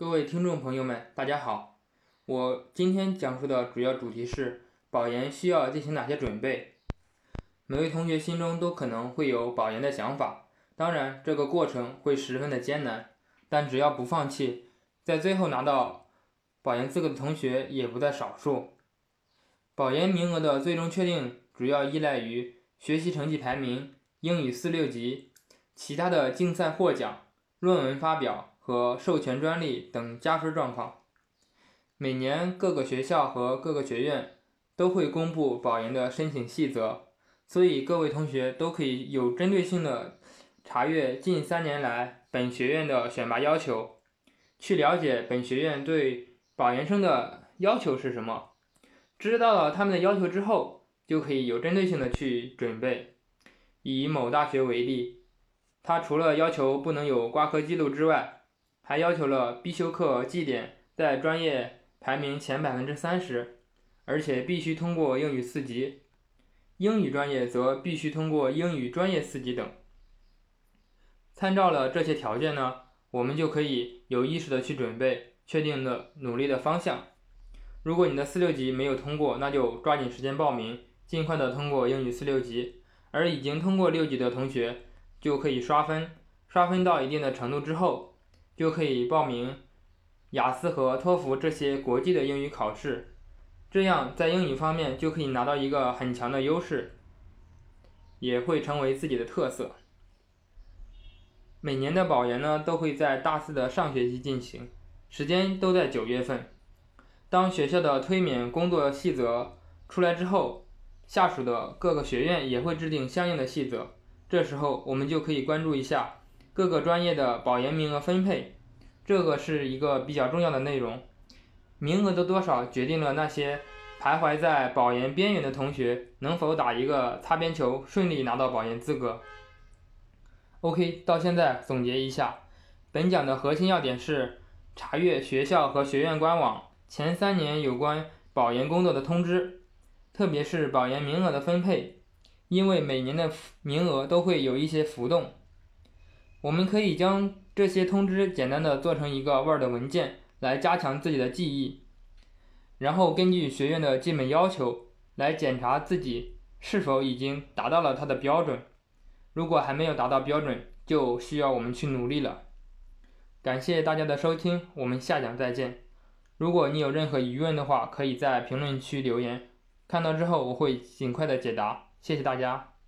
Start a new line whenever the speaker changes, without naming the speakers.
各位听众朋友们，大家好。我今天讲述的主要主题是保研需要进行哪些准备。每位同学心中都可能会有保研的想法，当然这个过程会十分的艰难，但只要不放弃，在最后拿到保研资格的同学也不在少数。保研名额的最终确定主要依赖于学习成绩排名、英语四六级、其他的竞赛获奖、论文发表。和授权专利等加分状况。每年各个学校和各个学院都会公布保研的申请细则，所以各位同学都可以有针对性的查阅近三年来本学院的选拔要求，去了解本学院对保研生的要求是什么。知道了他们的要求之后，就可以有针对性的去准备。以某大学为例，它除了要求不能有挂科记录之外，还要求了必修课绩点在专业排名前百分之三十，而且必须通过英语四级，英语专业则必须通过英语专业四级等。参照了这些条件呢，我们就可以有意识的去准备，确定的努力的方向。如果你的四六级没有通过，那就抓紧时间报名，尽快的通过英语四六级。而已经通过六级的同学，就可以刷分，刷分到一定的程度之后。就可以报名雅思和托福这些国际的英语考试，这样在英语方面就可以拿到一个很强的优势，也会成为自己的特色。每年的保研呢，都会在大四的上学期进行，时间都在九月份。当学校的推免工作细则出来之后，下属的各个学院也会制定相应的细则，这时候我们就可以关注一下。各个专业的保研名额分配，这个是一个比较重要的内容。名额的多少决定了那些徘徊在保研边缘的同学能否打一个擦边球，顺利拿到保研资格。OK，到现在总结一下，本讲的核心要点是查阅学校和学院官网前三年有关保研工作的通知，特别是保研名额的分配，因为每年的名额都会有一些浮动。我们可以将这些通知简单的做成一个 Word 文件，来加强自己的记忆，然后根据学院的基本要求来检查自己是否已经达到了它的标准。如果还没有达到标准，就需要我们去努力了。感谢大家的收听，我们下讲再见。如果你有任何疑问的话，可以在评论区留言，看到之后我会尽快的解答。谢谢大家。